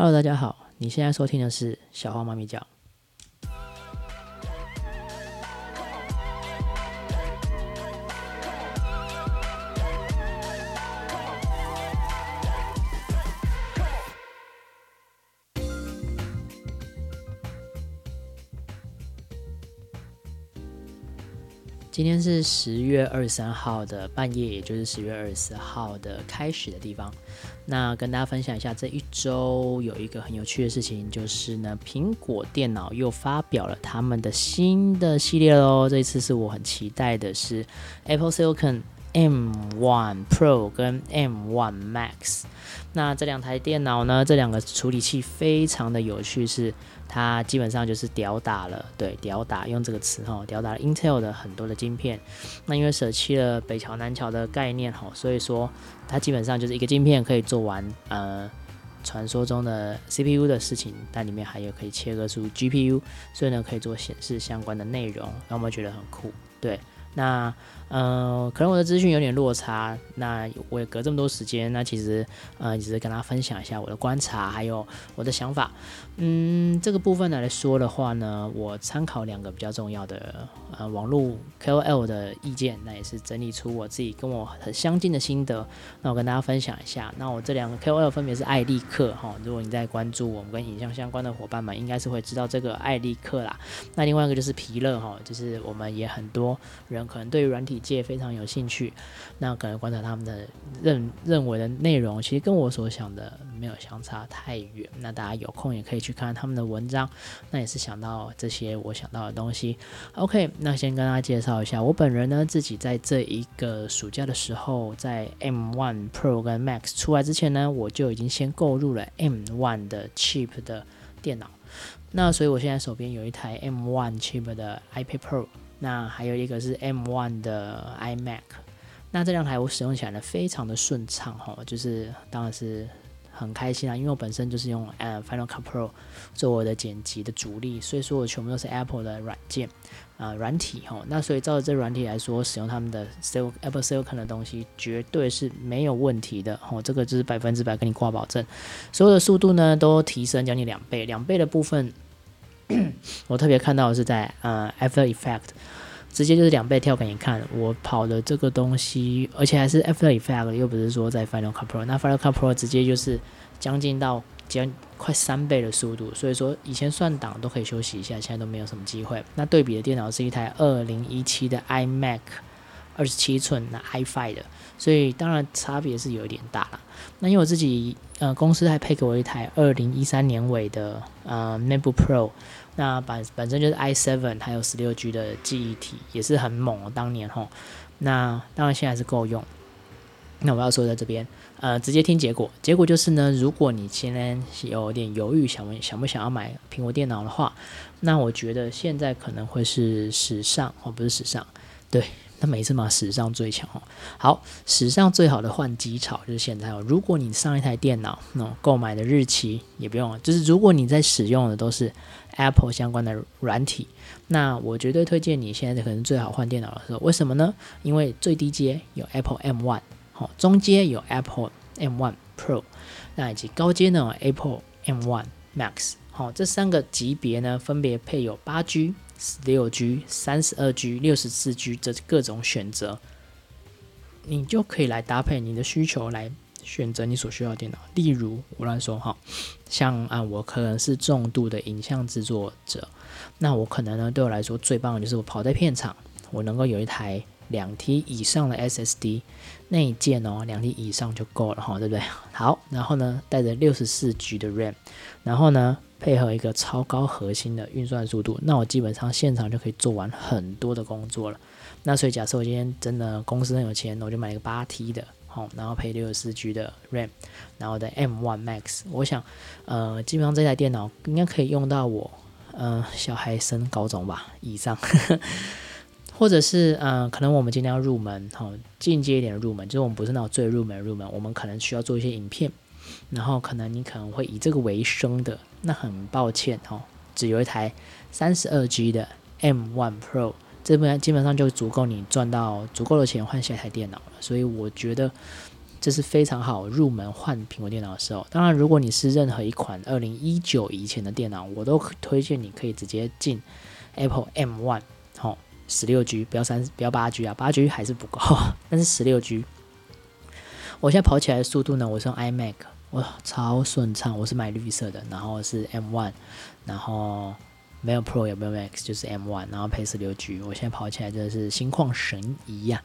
Hello，大家好，你现在收听的是小花妈咪讲。今天是十月二十三号的半夜，也就是十月二十四号的开始的地方。那跟大家分享一下，这一周有一个很有趣的事情，就是呢，苹果电脑又发表了他们的新的系列喽。这一次是我很期待的，是 Apple Silicon M1 Pro 跟 M1 Max。那这两台电脑呢，这两个处理器非常的有趣，是。它基本上就是屌打了，对，屌打用这个词哈，屌打了 Intel 的很多的晶片。那因为舍弃了北桥南桥的概念哈，所以说它基本上就是一个晶片可以做完呃传说中的 CPU 的事情，但里面还有可以切割出 GPU，所以呢可以做显示相关的内容，让我们觉得很酷，对。那呃，可能我的资讯有点落差。那我也隔这么多时间，那其实呃，只是跟大家分享一下我的观察，还有我的想法。嗯，这个部分来说的话呢，我参考两个比较重要的呃网络 KOL 的意见，那也是整理出我自己跟我很相近的心得。那我跟大家分享一下。那我这两个 KOL 分别是艾利克哈，如果你在关注我们跟影像相关的伙伴们，应该是会知道这个艾利克啦。那另外一个就是皮乐哈，就是我们也很多人可能对于软体。界非常有兴趣，那可能观察他们的认认为的内容，其实跟我所想的没有相差太远。那大家有空也可以去看他们的文章，那也是想到这些我想到的东西。OK，那先跟大家介绍一下，我本人呢自己在这一个暑假的时候，在 M1 Pro 跟 Max 出来之前呢，我就已经先购入了 M1 的 cheap 的电脑。那所以我现在手边有一台 M1 cheap 的 iPad Pro。那还有一个是 M1 的 iMac，那这两台我使用起来呢非常的顺畅哈，就是当然是很开心啊，因为我本身就是用呃 Final Cut Pro 做我的剪辑的主力，所以说我全部都是 Apple 的软件啊软体哈，那所以照着这软体来说，使用他们的 Apple Silicon 的东西绝对是没有问题的哦，这个就是百分之百跟你挂保证，所有的速度呢都提升将近两倍，两倍的部分。我特别看到的是在呃 After Effect，直接就是两倍跳给你看。我跑的这个东西，而且还是 After Effect，又不是说在 Final Cut Pro。那 Final Cut Pro 直接就是将近到将快三倍的速度，所以说以前算档都可以休息一下，现在都没有什么机会。那对比的电脑是一台二零一七的 iMac，二十七寸那 iFi 的，所以当然差别是有一点大了。那因为我自己呃公司还配给我一台二零一三年尾的呃 MacBook Pro。那本本身就是 i7，还有十六 G 的记忆体，也是很猛哦。当年吼，那当然现在是够用。那我要说在这边，呃，直接听结果。结果就是呢，如果你今天有点犹豫，想问想不想要买苹果电脑的话，那我觉得现在可能会是史上哦，不是史上，对。那每次嘛，史上最强哦。好，史上最好的换机潮就是现在哦。如果你上一台电脑，那购买的日期也不用了。就是如果你在使用的都是 Apple 相关的软体，那我绝对推荐你现在可能最好换电脑的时候。为什么呢？因为最低阶有 Apple M1，好，中阶有 Apple M1 Pro，那以及高阶呢 Apple M1 Max，好，这三个级别呢分别配有八 G。十六 G、三十二 G、六十四 G 这各种选择，你就可以来搭配你的需求来选择你所需要的电脑。例如，我乱说哈，像啊，我可能是重度的影像制作者，那我可能呢，对我来说最棒的就是我跑在片场，我能够有一台两 T 以上的 SSD 内建哦，两 T 以上就够了哈，对不对？好，然后呢，带着六十四 G 的 RAM，然后呢。配合一个超高核心的运算速度，那我基本上现场就可以做完很多的工作了。那所以假设我今天真的公司很有钱，我就买一个八 T 的，好，然后配六十四 G 的 RAM，然后的 M1 Max，我想，呃，基本上这台电脑应该可以用到我，呃，小孩升高中吧以上，或者是，呃，可能我们今天要入门，好，进阶一点的入门，就是我们不是那种最入门入门，我们可能需要做一些影片。然后可能你可能会以这个为生的，那很抱歉哦，只有一台三十二 G 的 M1 Pro，这边基本上就足够你赚到足够的钱换下一台电脑了。所以我觉得这是非常好入门换苹果电脑的时候。当然，如果你是任何一款二零一九以前的电脑，我都推荐你可以直接进 Apple M1，好，十六 G，不要三，不要八 G 啊，八 G 还是不够，但是十六 G。我现在跑起来的速度呢，我是用 iMac，哇，超顺畅。我是买绿色的，然后是 M1，然后。没有 Pro 也没有 Max，就是 M1，然后配十六 G，我现在跑起来真的是心旷神怡呀。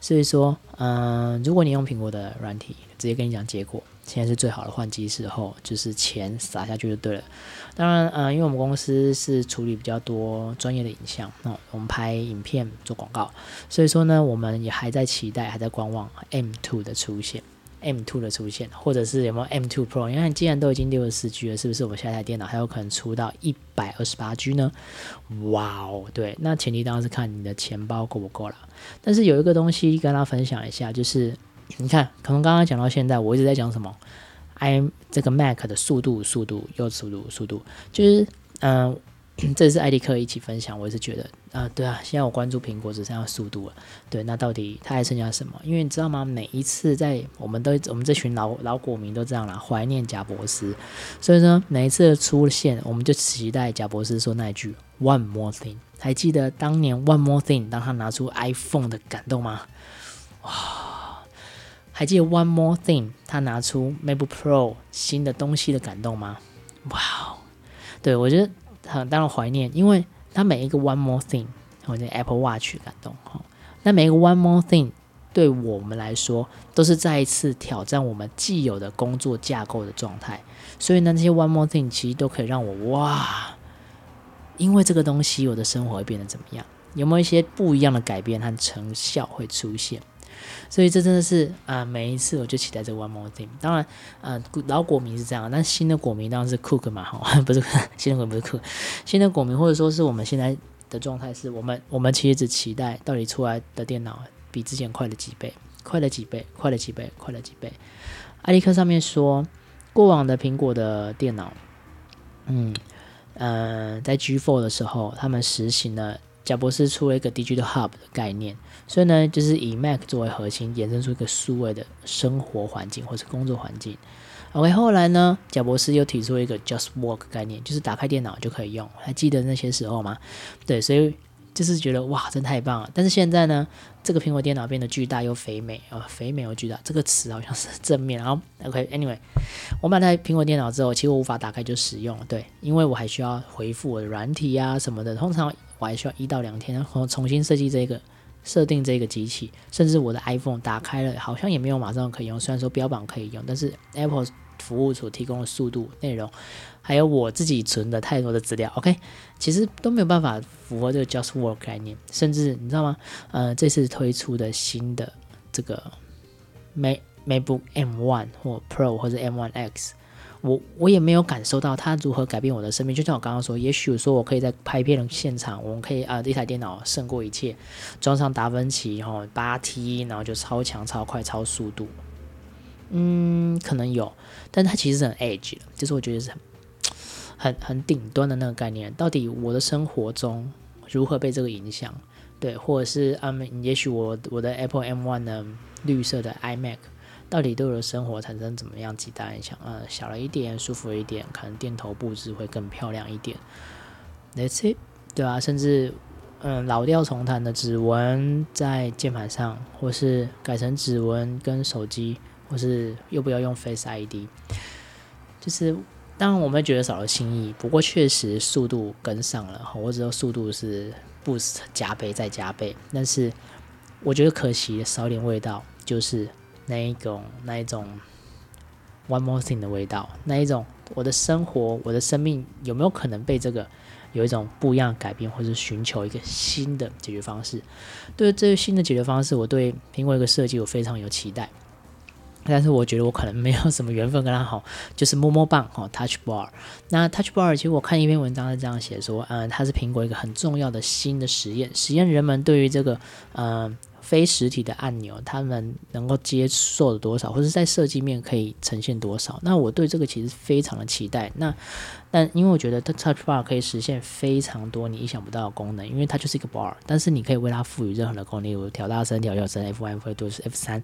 所以说，嗯，如果你用苹果的软体，直接跟你讲结果，现在是最好的换机时候，就是钱撒下去就对了。当然，嗯，因为我们公司是处理比较多专业的影像，那我们拍影片做广告，所以说呢，我们也还在期待，还在观望 M2 的出现。M2 的出现，或者是有没有 M2 Pro？你看，既然都已经六十四 G 了，是不是我们下台电脑还有可能出到一百二十八 G 呢？哇哦，对，那前提当然是看你的钱包够不够了。但是有一个东西跟大家分享一下，就是你看，可能刚刚讲到现在，我一直在讲什么？i 这个 Mac 的速度、速度又速度、速度，就是嗯。这是艾迪克一起分享，我也是觉得啊，对啊，现在我关注苹果只剩下速度了，对，那到底它还剩下什么？因为你知道吗？每一次在我们都我们这群老老果民都这样啦，怀念贾博士，所以说每一次的出现，我们就期待贾博士说那一句 “One more thing”。还记得当年 “One more thing” 当他拿出 iPhone 的感动吗？哇！还记得 “One more thing” 他拿出 MacBook Pro 新的东西的感动吗？哇！对我觉得。很当然怀念，因为它每一个 one more thing，或者 Apple Watch 感动哈。那每一个 one more thing 对我们来说，都是再一次挑战我们既有的工作架构的状态。所以呢，这些 one more thing 其实都可以让我哇，因为这个东西，我的生活会变得怎么样？有没有一些不一样的改变和成效会出现？所以这真的是啊，每一次我就期待这个 one more thing。当然，呃，老果民是这样，但新的果民当然是 cook 嘛，哈，不是新的果民不是 cook，新的果民或者说是我们现在的状态是我们我们其实只期待到底出来的电脑比之前快了几倍，快了几倍，快了几倍，快了几倍。艾利克上面说，过往的苹果的电脑，嗯呃，在 G4 的时候，他们实行了。贾博士出了一个 Digital Hub 的概念，所以呢，就是以 Mac 作为核心，衍生出一个数位的生活环境或者工作环境。OK，后来呢，贾博士又提出一个 Just Work 概念，就是打开电脑就可以用。还记得那些时候吗？对，所以就是觉得哇，真太棒了。但是现在呢，这个苹果电脑变得巨大又肥美啊，肥美又巨大，这个词好像是正面。然后 OK，Anyway，我买台苹果电脑之后，其实我无法打开就使用，对，因为我还需要回复我的软体啊什么的，通常。我还需要一到两天，然后重新设计这个设定这个机器，甚至我的 iPhone 打开了，好像也没有马上可以用。虽然说标榜可以用，但是 Apple 服务所提供的速度、内容，还有我自己存的太多的资料，OK，其实都没有办法符合这个 Just Work 概念。甚至你知道吗？呃，这次推出的新的这个 Mac MacBook M1 或 Pro 或者 M1 X。我我也没有感受到它如何改变我的生命，就像我刚刚说，也许说我可以在拍片的现场，我们可以啊，一台电脑胜过一切，装上达芬奇哈八 T，然后就超强、超快、超速度，嗯，可能有，但它其实是很 edge，就是我觉得是很很很顶端的那个概念。到底我的生活中如何被这个影响？对，或者是嗯，也许我我的 Apple M1 的绿色的 iMac。到底对我的生活产生怎么样极大影响？呃，小了一点，舒服一点，可能电头布置会更漂亮一点。That's it，对啊，甚至嗯，老调重弹的指纹在键盘上，或是改成指纹跟手机，或是又不要用 Face ID，就是当然我们觉得少了新意，不过确实速度跟上了，我只道速度是 boost 加倍再加倍，但是我觉得可惜少点味道，就是。那一种那一种 one more thing 的味道，那一种我的生活我的生命有没有可能被这个有一种不一样的改变，或者寻求一个新的解决方式？对这个新的解决方式，我对苹果一个设计我非常有期待，但是我觉得我可能没有什么缘分跟他好，就是摸摸棒哈，touch bar。那 touch bar 其实我看一篇文章是这样写说，嗯，它是苹果一个很重要的新的实验，实验人们对于这个嗯。非实体的按钮，他们能够接受的多少，或者在设计面可以呈现多少？那我对这个其实非常的期待。那但因为我觉得 Touch Bar 可以实现非常多你意想不到的功能，因为它就是一个 bar，但是你可以为它赋予任何的功能，例如调大声、调小声、F one、F two、F 三。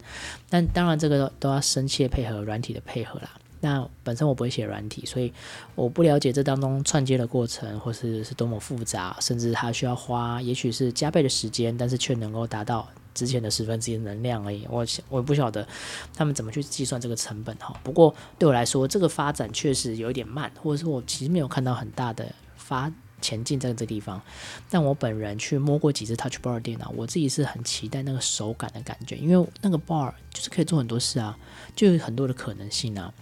但当然这个都要深切配合软体的配合啦。那本身我不会写软体，所以我不了解这当中串接的过程，或是是多么复杂，甚至它需要花也许是加倍的时间，但是却能够达到之前的十分之一的能量而已。我我不晓得他们怎么去计算这个成本哈。不过对我来说，这个发展确实有一点慢，或者说我其实没有看到很大的发。前进在这地方，但我本人去摸过几次 Touch Bar 电脑，我自己是很期待那个手感的感觉，因为那个 bar 就是可以做很多事啊，就有很多的可能性啊。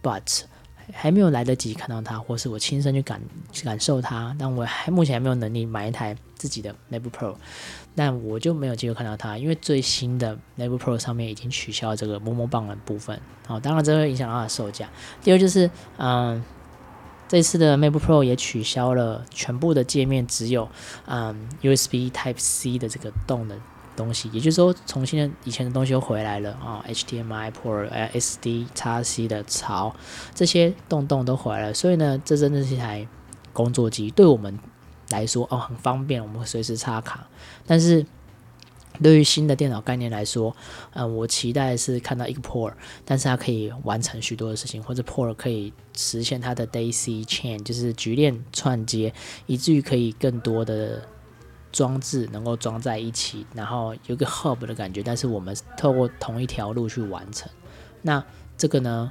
But 还没有来得及看到它，或是我亲身去感感受它，但我还目前还没有能力买一台自己的 MacBook Pro，但我就没有机会看到它，因为最新的 MacBook Pro 上面已经取消这个摸摸棒的部分，好，当然这会影响到它的售价。第二就是，嗯。这次的 MacBook Pro 也取消了全部的界面只有嗯 USB Type C 的这个动能东西，也就是说，重新的以前的东西又回来了啊，HDMI port、SD、x C 的槽这些洞洞都回来了，所以呢，这真的是一台工作机，对我们来说哦很方便，我们会随时插卡，但是。对于新的电脑概念来说，嗯，我期待是看到一个 port，但是它可以完成许多的事情，或者 port 可以实现它的 daisy chain，就是局链串接，以至于可以更多的装置能够装在一起，然后有个 hub 的感觉，但是我们透过同一条路去完成。那这个呢，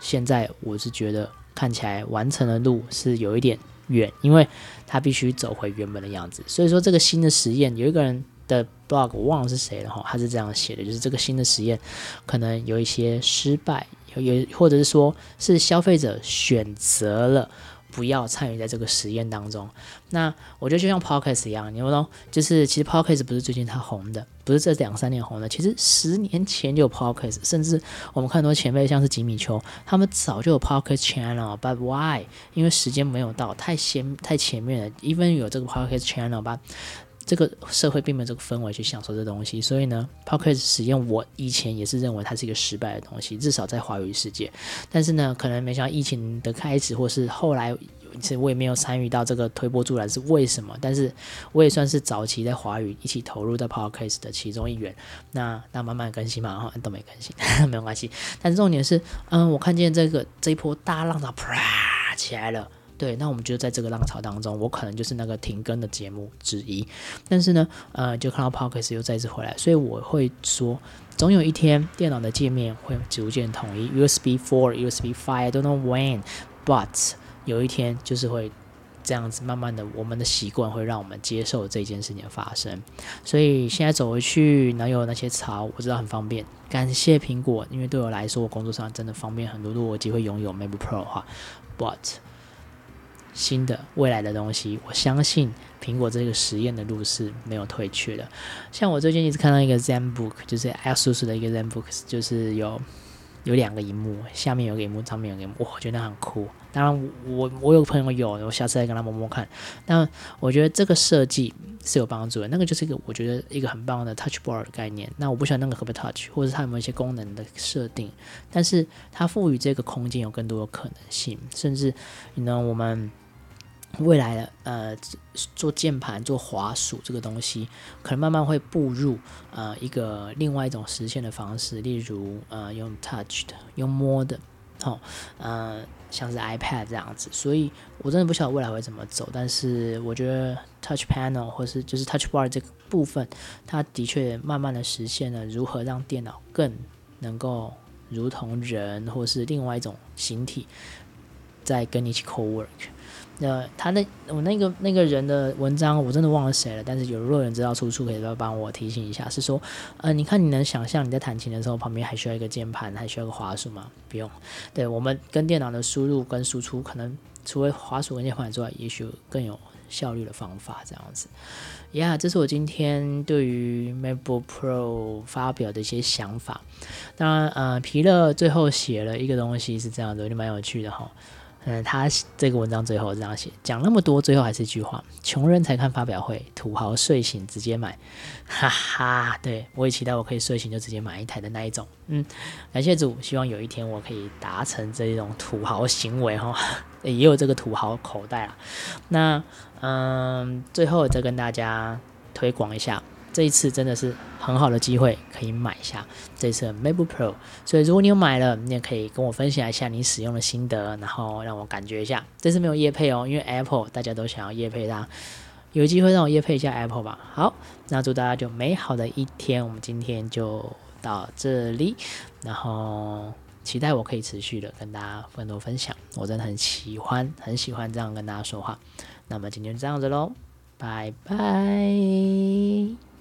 现在我是觉得看起来完成的路是有一点远，因为它必须走回原本的样子。所以说这个新的实验，有一个人。的 blog 我忘了是谁了哈，他是这样写的，就是这个新的实验可能有一些失败，有有或者是说是消费者选择了不要参与在这个实验当中。那我觉得就像 p o c k e t 一样，你懂？就是其实 p o c k e t 不是最近它红的，不是这两三年红的，其实十年前就有 p o c k e t 甚至我们看很多前辈像是吉米丘，他们早就有 p o c k e t channel，but why？因为时间没有到，太先太前面了，even 有这个 p o c k e t channel，but 这个社会并没有这个氛围去享受这东西，所以呢，Podcast 实验我以前也是认为它是一个失败的东西，至少在华语世界。但是呢，可能没想到疫情的开始，或是后来，其实我也没有参与到这个推波助澜是为什么？但是我也算是早期在华语一起投入在 Podcast 的其中一员。那那慢慢更新嘛，哈，都没更新，没有关系。但重点是，嗯，我看见这个这一波大浪潮啪起来了。对，那我们就在这个浪潮当中，我可能就是那个停更的节目之一。但是呢，呃，就看到 Podcast 又再次回来，所以我会说，总有一天电脑的界面会逐渐统一，USB four、USB five，don't know when，but 有一天就是会这样子，慢慢的，我们的习惯会让我们接受这件事情发生。所以现在走回去，能有那些槽，我知道很方便。感谢苹果，因为对我来说，我工作上真的方便很多。如果我机会拥有 MacBook Pro 的话，but 新的未来的东西，我相信苹果这个实验的路是没有退却的。像我最近一直看到一个 ZenBook，就是 ASUS 的一个 ZenBook，就是有有两个荧幕，下面有个荧幕，上面有个荧幕，我觉得很酷。当然，我我有朋友有，我下次再跟他摸摸看。但我觉得这个设计是有帮助的。那个就是一个我觉得一个很棒的 Touch Bar 的概念。那我不晓得那个可不可以 Touch，或者它有没有一些功能的设定，但是它赋予这个空间有更多的可能性，甚至你呢，我们。未来的呃，做键盘、做滑鼠这个东西，可能慢慢会步入呃一个另外一种实现的方式，例如呃用 touch 的、用摸的，好，呃像是 iPad 这样子。所以我真的不晓得未来会怎么走，但是我觉得 touch panel 或是就是 touch bar 这个部分，它的确慢慢的实现了如何让电脑更能够如同人或是另外一种形体，在跟你一起 co work。呃，他那我那个那个人的文章我真的忘了谁了，但是有若人知道出处，可以帮我提醒一下。是说，呃，你看你能想象你在弹琴的时候旁边还需要一个键盘，还需要个滑鼠吗？不用。对我们跟电脑的输入跟输出，可能除了滑鼠跟键盘之外，也许更有效率的方法这样子。呀，这是我今天对于 MacBook Pro 发表的一些想法。当然，呃，皮勒最后写了一个东西是这样子，就蛮有趣的哈。嗯，他这个文章最后这样写，讲那么多，最后还是一句话：穷人才看发表会，土豪睡醒直接买，哈哈。对我也期待我可以睡醒就直接买一台的那一种。嗯，感谢主，希望有一天我可以达成这种土豪行为哈，也有这个土豪口袋啊。那嗯，最后再跟大家推广一下。这一次真的是很好的机会，可以买下这次 MacBook Pro。所以如果你有买了，你也可以跟我分享一下你使用的心得，然后让我感觉一下。这次没有夜配哦，因为 Apple 大家都想要夜配它，有机会让我夜配一下 Apple 吧。好，那祝大家就美好的一天。我们今天就到这里，然后期待我可以持续的跟大家更多分享。我真的很喜欢，很喜欢这样跟大家说话。那么今天就这样子喽，拜拜。